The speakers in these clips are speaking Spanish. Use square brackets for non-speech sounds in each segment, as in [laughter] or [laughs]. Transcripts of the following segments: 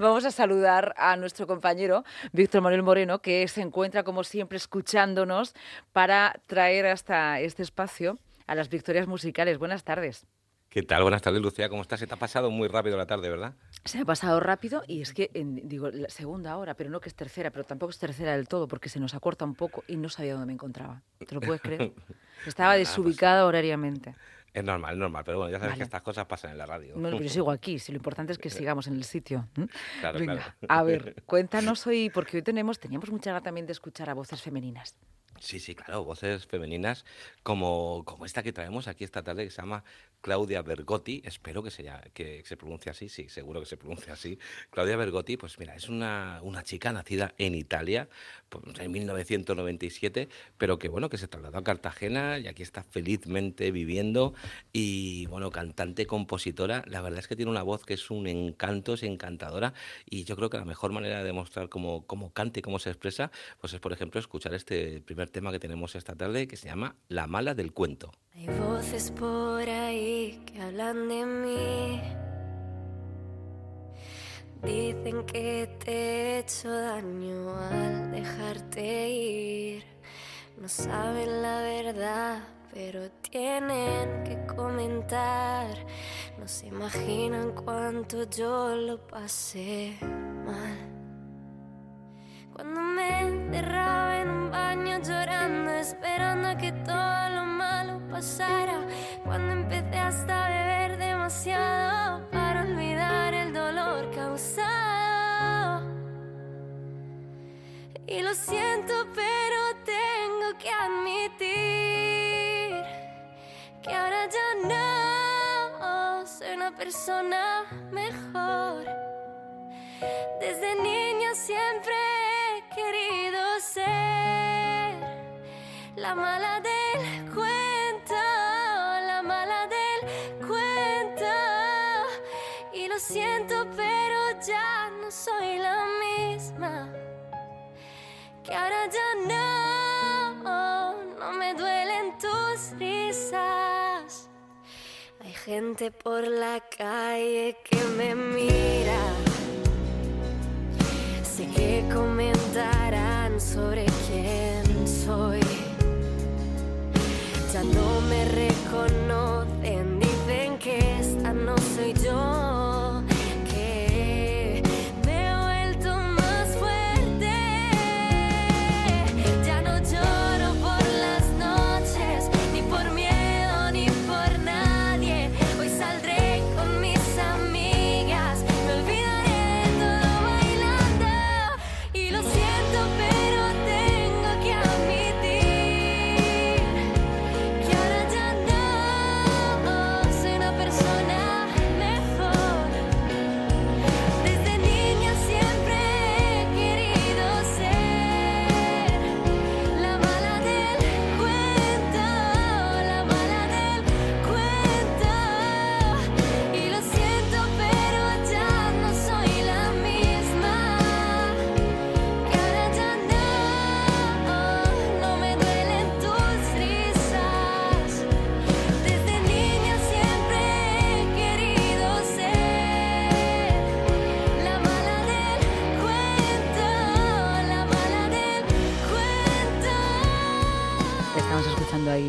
Vamos a saludar a nuestro compañero Víctor Manuel Moreno, que se encuentra como siempre escuchándonos para traer hasta este espacio a las victorias musicales. Buenas tardes. ¿Qué tal? Buenas tardes, Lucía. ¿Cómo estás? Se te ha pasado muy rápido la tarde, ¿verdad? Se ha pasado rápido y es que, digo, la segunda hora, pero no que es tercera, pero tampoco es tercera del todo porque se nos acorta un poco y no sabía dónde me encontraba. ¿Te lo puedes creer? [laughs] Estaba desubicada horariamente. Es normal, es normal, pero bueno, ya sabes que estas cosas pasan en la radio. Bueno, yo sigo aquí, si lo importante es que [laughs] sigamos en el sitio. Claro, claro. A ver, [laughs] cuéntanos hoy, porque hoy tenemos, teníamos mucha ganas también de escuchar a voces femeninas. Sí, sí, claro, voces femeninas como, como esta que traemos aquí esta tarde, que se llama Claudia Bergotti, espero que se, que se pronuncie así, sí, seguro que se pronuncia así. Claudia Bergotti, pues mira, es una, una chica nacida en Italia pues, en 1997, pero que bueno, que se trasladó a Cartagena y aquí está felizmente viviendo. Y bueno, cantante, compositora, la verdad es que tiene una voz que es un encanto, es encantadora. Y yo creo que la mejor manera de demostrar cómo, cómo canta y cómo se expresa, pues es por ejemplo escuchar este primer tema que tenemos esta tarde que se llama La mala del cuento. Hay voces por ahí que hablan de mí. Dicen que te he hecho daño al dejarte ir. No saben la verdad, pero tienen que comentar. No se imaginan cuánto yo lo pasé mal. Cuando me encerraba en un baño llorando, esperando a que todo lo malo pasara. Cuando empecé hasta beber demasiado para olvidar el dolor causado. Y lo siento, pero tengo que admitir que ahora ya no soy una persona mejor. Desde niña siempre querido ser la mala del cuento, la mala del cuento. Y lo siento, pero ya no soy la misma. Que ahora ya no, no me duelen tus risas. Hay gente por la calle que me mira que comentarán sobre quién soy. Ya no me reconocen, dicen que esta no soy yo.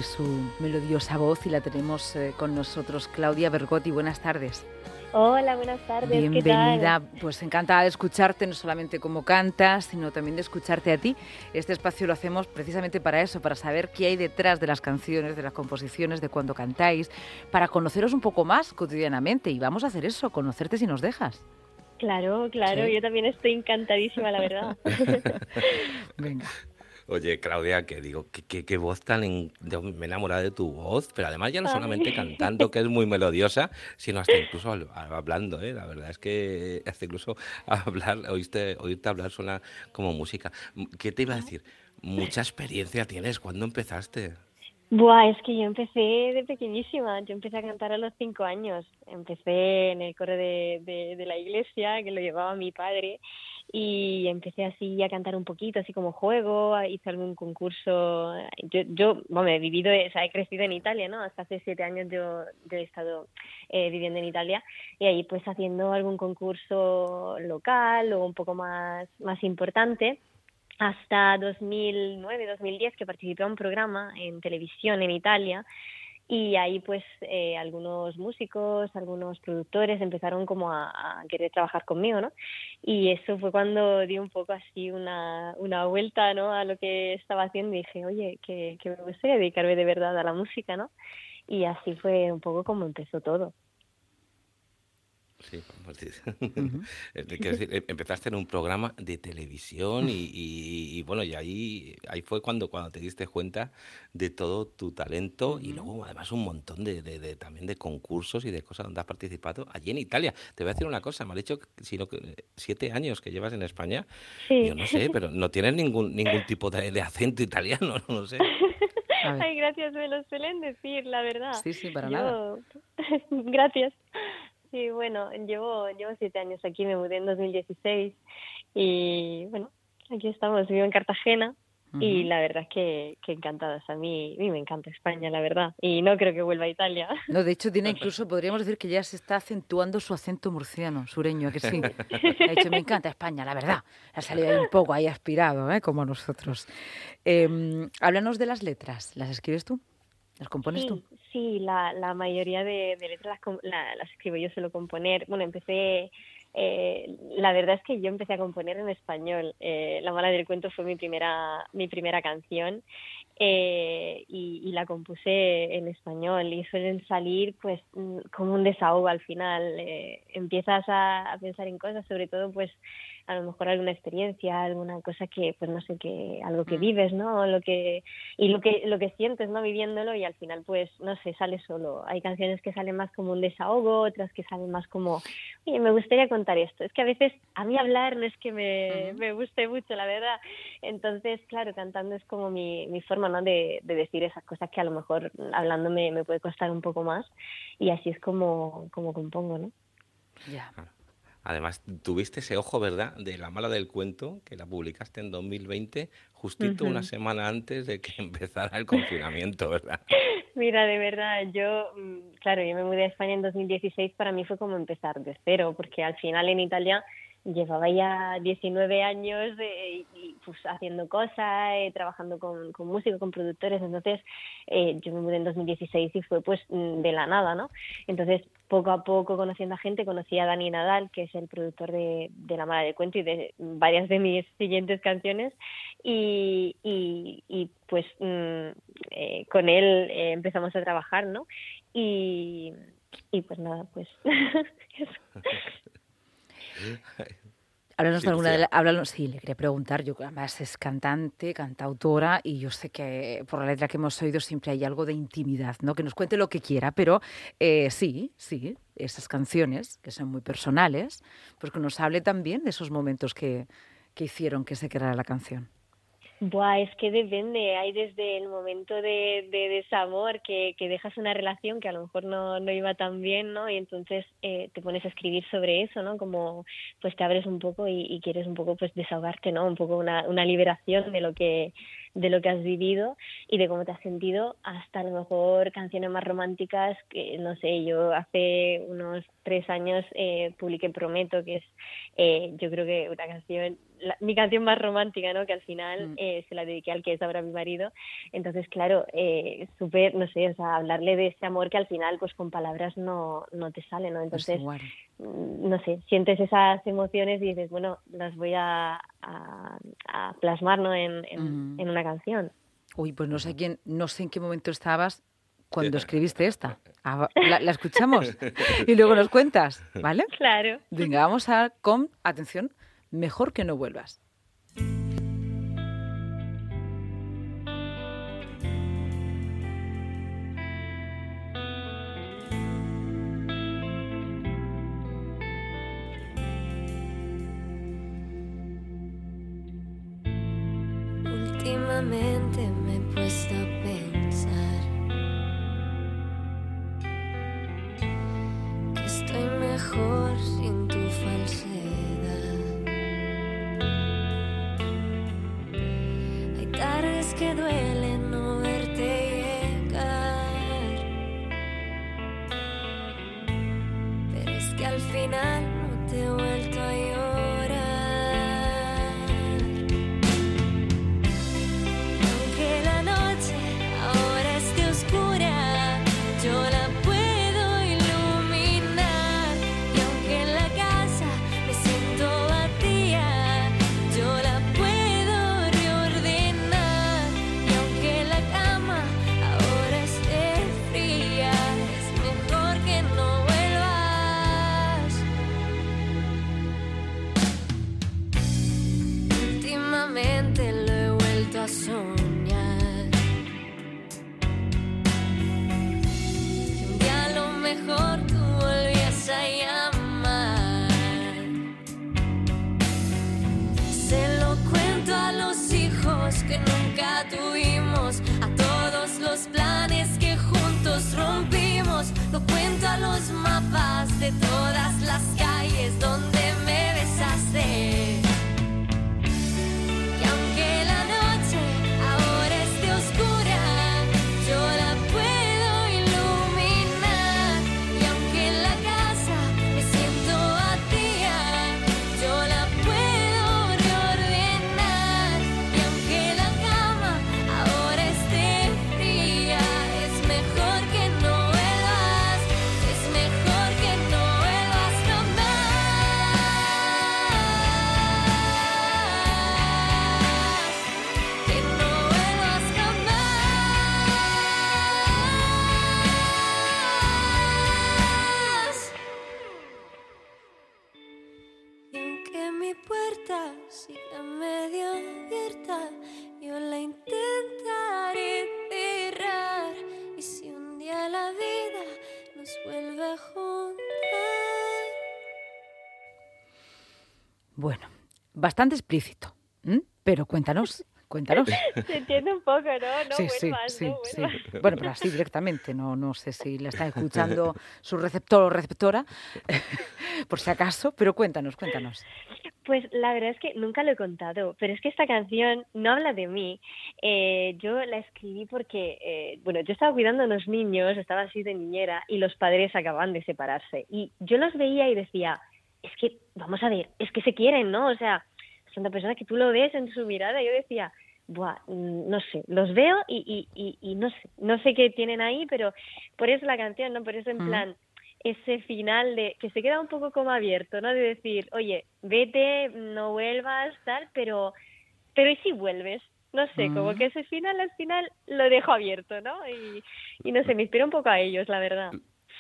Su melodiosa voz y la tenemos eh, con nosotros Claudia Bergotti. Buenas tardes. Hola, buenas tardes. Bienvenida. Pues encantada de escucharte, no solamente como cantas, sino también de escucharte a ti. Este espacio lo hacemos precisamente para eso, para saber qué hay detrás de las canciones, de las composiciones, de cuando cantáis, para conoceros un poco más cotidianamente. Y vamos a hacer eso, conocerte si nos dejas. Claro, claro, yo también estoy encantadísima, la verdad. [laughs] [laughs] Venga. Oye, Claudia, que digo, qué, voz tan... me he enamorado de tu voz, pero además ya no solamente cantando, que es muy melodiosa, sino hasta incluso hablando, ¿eh? La verdad es que hasta incluso [laughs] hablar, oíste, oírte hablar suena como música. ¿Qué te iba a decir? Mucha experiencia tienes. ¿Cuándo empezaste? Buah, es que yo empecé de pequeñísima. Yo empecé a cantar a los cinco años. Empecé en el coro de, de la iglesia, que lo llevaba mi padre y empecé así a cantar un poquito, así como juego, hice algún concurso. Yo, yo bueno, he vivido, o sea, he crecido en Italia, ¿no? Hasta hace siete años yo, yo he estado eh, viviendo en Italia y ahí pues haciendo algún concurso local o un poco más, más importante hasta 2009, 2010 que participé en un programa en televisión en Italia y ahí pues eh, algunos músicos, algunos productores empezaron como a, querer trabajar conmigo, ¿no? Y eso fue cuando di un poco así una, una vuelta, ¿no? A lo que estaba haciendo y dije, oye, que, que me gustaría dedicarme de verdad a la música, ¿no? Y así fue un poco como empezó todo. Sí, [laughs] decir, em, empezaste en un programa de televisión y, bueno, y ahí, ahí fue cuando, cuando te diste cuenta de todo tu talento y luego además un montón de, de, también de concursos y de cosas donde has participado allí en Italia. Te voy a decir una cosa, me ha dicho sino que siete años que llevas en España. Yo no sé, pero no tienes ningún, ningún tipo de, acento italiano, [laughs] no sé. [laughs] Ay, gracias, me lo suelen decir, la verdad. Sí, sí, para nada. gracias. Sí, bueno, llevo, llevo siete años aquí, me mudé en 2016 y bueno, aquí estamos, vivo en Cartagena y la verdad es que, que encantadas. A mí, a mí me encanta España, la verdad, y no creo que vuelva a Italia. No, de hecho tiene incluso, podríamos decir que ya se está acentuando su acento murciano, sureño, que sí. [laughs] Ha dicho, me encanta España, la verdad. Ha salido ahí un poco ahí aspirado, ¿eh? como nosotros. Eh, háblanos de las letras, ¿las escribes tú? ¿Las compones tú? Sí, la, la mayoría de, letras las, escribo yo suelo componer. Bueno, empecé, eh, la verdad es que yo empecé a componer en español. Eh, la mala del cuento fue mi primera, mi primera canción eh, y, y, la compuse en español y suelen salir pues mm, como un desahogo al final. Eh, empiezas a, a pensar en cosas, sobre todo pues a lo mejor alguna experiencia, alguna cosa que, pues no sé, que algo que mm. vives, ¿no? Lo que, y lo que, lo que sientes, ¿no? Viviéndolo y al final, pues, no sé, sale solo. Hay canciones que salen más como un desahogo, otras que salen más como, oye, me gustaría contar esto. Es que a veces a mí hablar no es que me, me guste mucho, la verdad. Entonces, claro, cantando es como mi, mi forma, ¿no? De, de decir esas cosas que a lo mejor hablando me, me puede costar un poco más y así es como, como compongo, ¿no? Ya. Además, tuviste ese ojo, ¿verdad?, de La Mala del Cuento, que la publicaste en 2020, justito una semana antes de que [laughs] empezara el [laughs] confinamiento, ¿verdad? Mira, de verdad, yo, mm, claro, yo me mudé a España en 2016, para mí fue como empezar de cero, porque al final en Italia llevaba ya 19 años y, pues haciendo cosas, eh, trabajando con, con músicos, con productores, entonces eh, yo me mudé en 2016 y fue pues mm, de la nada, ¿no? Entonces poco a poco conociendo a gente, conocí a Dani Nadal, que es el productor de, La Mala de Cuento y de varias de mis [laughs] siguientes canciones y, y, y pues mm, eh, con él empezamos a trabajar, ¿no? Y, y pues nada, pues [laughs] [laughs] [laughs] Háblanos de alguna de háblanos, sí, le quería preguntar, yo además es cantante, cantautora y yo sé que por la letra que hemos oído siempre hay algo de intimidad, ¿no? Que nos cuente lo que quiera, pero eh, sí, sí, esas canciones que son muy personales, pues que nos hable también de esos momentos que, que hicieron que se creara la canción. Buah, es que depende. Hay desde el momento de, de desamor que, que dejas una relación que a lo mejor no, no iba tan bien, ¿no? Y entonces eh, te pones a escribir sobre eso, ¿no? Como pues te abres un poco y, y quieres un poco pues desahogarte, ¿no? Un poco una, una liberación de lo que de lo que has vivido y de cómo te has sentido, hasta a lo mejor canciones más románticas que, no sé, yo hace unos tres años eh, publiqué Prometo, que es eh, yo creo que una canción, mi canción más romántica, ¿no? Que al final mm. eh, se la dediqué al que es ahora mi marido. Entonces, claro, eh, súper, no sé, o sea, hablarle de ese amor que al final, pues con palabras no, no te sale, ¿no? Entonces, mm, no sé, sientes esas emociones y dices, bueno, las voy a, a, plasmar, ¿no? En, en, en una canción. Uy, pues no sé quién, no sé en qué momento estabas cuando escribiste esta. [laughs] Ah, la, la, escuchamos y luego nos cuentas, ¿vale? Claro. Venga, vamos a con, atención, mejor que no vuelvas. mejor sin tu falsedad. Hay tardes que duelen. Que nunca tuvimos, a todos los planes que juntos rompimos. Lo cuento a los mapas de todas las calles donde me Bueno, bastante explícito. Pero cuéntanos, cuéntanos. [laughs] Se entiende un poco, ¿no? No sí, sí, vuelvas, sí, no sí. Bueno, pero así directamente, no, no sé si la está escuchando [laughs] su receptor o receptora, [laughs] por si acaso, pero cuéntanos, cuéntanos. Pues la verdad es que nunca lo he contado, pero es que esta canción no habla de mí. Eh, yo la escribí porque, eh, bueno, yo estaba cuidando a unos niños, estaba así de niñera y los padres acaban de separarse. Y yo los veía y decía, es que, vamos a ver, es que se quieren, ¿no? O sea, son de personas que tú lo ves en su mirada. Yo decía, Buah, mm, no sé, los veo y, y, y, y no sé, no sé qué tienen ahí, pero por eso la canción, ¿no? Por eso en Mm. plan, ese final de que se queda un poco como abierto, ¿no? De decir, oye, vete, no vuelvas, tal, pero, pero ¿y si vuelves? No sé, como Mm. que ese final al final lo dejo abierto, ¿no? Y, y no sé, me inspira un poco a ellos, la verdad.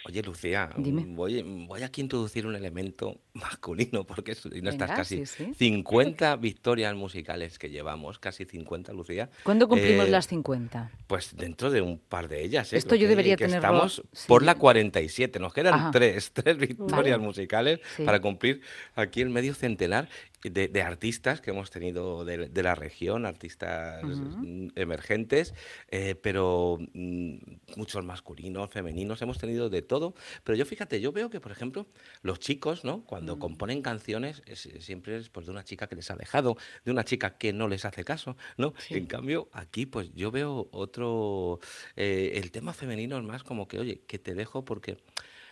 Oye, Lucía, Dime. voy, voy aquí a introducir un elemento [laughs] masculino, porque no estás casi sí, sí. 50 victorias musicales que llevamos, casi 50, Lucía. ¿Cuándo cumplimos Eh, las 50? Pues dentro de un par de ellas. ¿eh? Esto yo que- debería que tenerlo- Estamos sí. por la 47. Nos quedan Ajá. tres, [laughs] tres victorias Vale. musicales para cumplir aquí el medio centenar de, de artistas que hemos tenido de, de la región, artistas mm, emergentes, eh, pero mm, muchos masculinos, femeninos, hemos tenido de todo. Pero yo fíjate, yo veo que, por ejemplo, los chicos, ¿no? Cuando Mm. componen canciones, es- siempre es pues, de una chica que les ha dejado, de una chica que no les hace caso, ¿no? Sí. En cambio, aquí, pues yo veo otro. eh, el tema femenino es más como que, oye, que te dejo porque.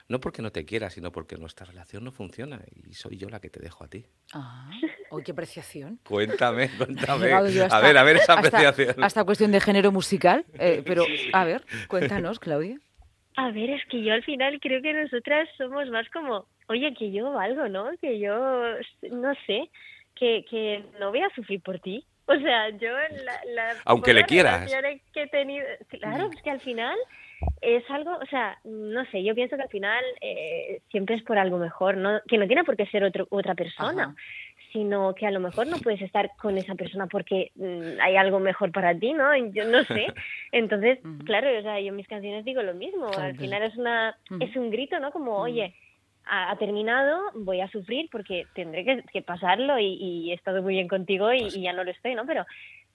No porque no te quiera, sino porque nuestra relación no funciona y soy yo la que te dejo a ti. Ah, oh, qué apreciación. Cuéntame, [laughs] cuéntame. yo A hasta- ver, a ver esa hasta- apreciación. Hasta cuestión de género musical, eh, pero a ver, cuéntanos, Claudia. A ver, es que yo al final creo que nosotras somos más como, oye, que yo valgo, ¿no? Que yo, no sé, que, que no voy a sufrir por ti. O sea, yo la, la Aunque le quieras. que he tenido, claro, es que al final es algo, o sea, no sé, yo pienso que al final eh, siempre es por algo mejor, ¿no? Que no tiene por qué ser otro, otra persona. Ajá. sino que a lo mejor no puedes estar con esa persona porque mm, hay algo mejor para ti, ¿no? Yo no sé. [laughs] Entonces, claro, o sea, yo en mis canciones digo lo mismo. Al final es una es un grito, ¿no? Como, oye, ha, terminado, voy a sufrir porque tendré que, que pasarlo y, y he estado muy bien contigo y, Pues- y ya no lo estoy, ¿no? Pero,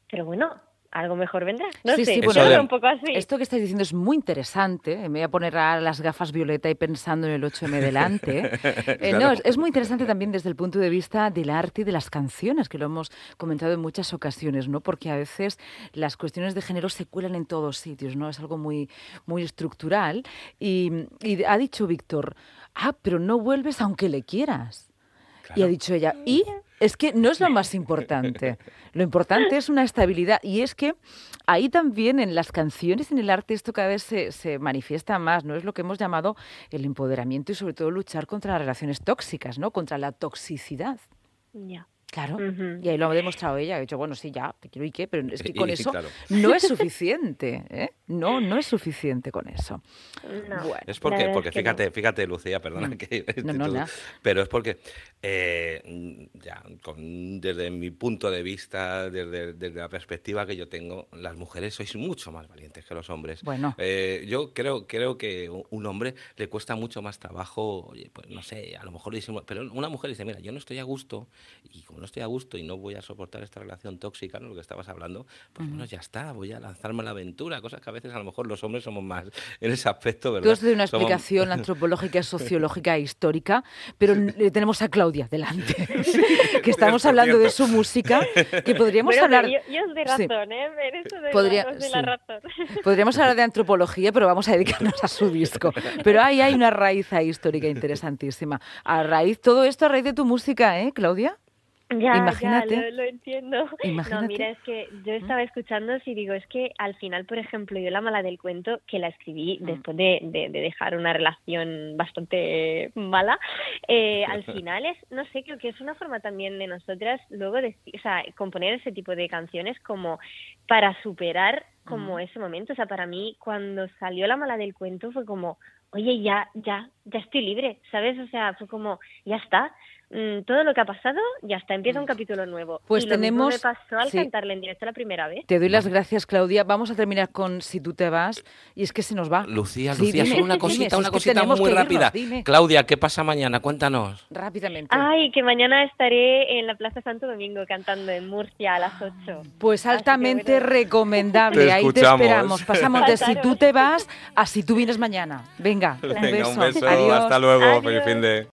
pero bueno, algo mejor vendrá. No Sí, sé, sí, bueno, de- un poco así. Esto que estáis diciendo es muy interesante. eh, Me voy a poner a las gafas violeta y pensando en el 8M delante. Eh, [laughs] no, Claro. es, es muy interesante también desde el punto de vista del arte y de las canciones, que lo hemos comentado en muchas ocasiones, ¿no? Porque a veces las cuestiones de género se cuelan en todos sitios, ¿no? Es algo muy, muy estructural. Y, y ha dicho Víctor, ah, pero no vuelves aunque le quieras. Y ha dicho ella, y es que no es lo más importante. Lo importante es una estabilidad. Y es que ahí también en las canciones, en el arte, esto cada vez se, se manifiesta más, ¿no? Es lo que hemos llamado el empoderamiento y sobre todo luchar contra las relaciones tóxicas, ¿no? Contra la toxicidad. Ya. Claro. Y ahí lo ha demostrado ella. Ha dicho, bueno, sí, ya, te quiero y qué, pero es que con y eso claro. no es suficiente. ¿eh? No, no es suficiente con eso. No. Bueno. Es porque, porque es que no. fíjate, fíjate, Lucía, perdona Mm. que [laughs] tú- pero es porque eh, ya, con- desde mi punto de vista, desde, desde la perspectiva que yo tengo, las mujeres sois mucho más valientes que los hombres. Bueno. Eh, yo creo, creo que un hombre le cuesta mucho más trabajo, oye, pues no sé, a lo mejor disimula- pero una mujer dice, mira, yo no estoy a gusto y como no estoy a gusto y no voy a soportar esta relación tóxica, ¿no? lo que estabas hablando, pues bueno, ya está, voy a lanzarme a la aventura, cosas que a veces a lo mejor los hombres somos más [laughs] en ese aspecto, ¿verdad? Tú has dado una Somos- explicación [laughs] antropológica, sociológica e histórica, pero tenemos a Claudia delante, [laughs] que estamos hablando de su música, que podríamos Bueno, hablar... yo, yo os Sí. razón, ¿eh? En eso de Podría- la, os doy sí. la razón. Podríamos hablar de antropología, pero vamos a dedicarnos a su disco. Pero ahí hay una raíz ahí histórica interesantísima. A raíz, todo esto a raíz de tu música, ¿eh, Claudia? Ya, Imagínate. ya, lo, lo entiendo. Imagínate. No, mira, es que yo estaba escuchando y digo, es que al final, por ejemplo, yo La Mala del Cuento, que la escribí Mm. después de, de- de dejar una relación bastante mala, eh, al [laughs] final es, no sé, creo que es una forma también de nosotras luego de, o sea, componer ese tipo de canciones como para superar como ese momento. O sea, para mí, cuando salió La Mala del Cuento fue como, oye, ya, ya, ya estoy libre, ¿sabes? O sea, fue como, ya está. mm, todo lo que ha pasado, ya está, empieza un capítulo nuevo. Pues y lo mismo tenemos- me pasó al sí. cantarle en directo la primera vez. Te doy las gracias, Claudia. Vamos a terminar con Si tú te vas. Y es que se nos va. Lucía, Sí, Lucía, dime, solo una dime, cosita, si una es que cosita muy irnos, rápida. dime. Claudia, ¿qué pasa mañana? Cuéntanos. Rápidamente. Ay, que mañana estaré en la Plaza Santo Domingo cantando en Murcia a las 8. Pues altamente bueno. recomendable. [laughs] Te Ahí te esperamos. Pasamos de si tú te vas a si tú vienes mañana. Venga, un Venga, beso. un beso, Adiós. hasta luego, feliz Adiós. fin de...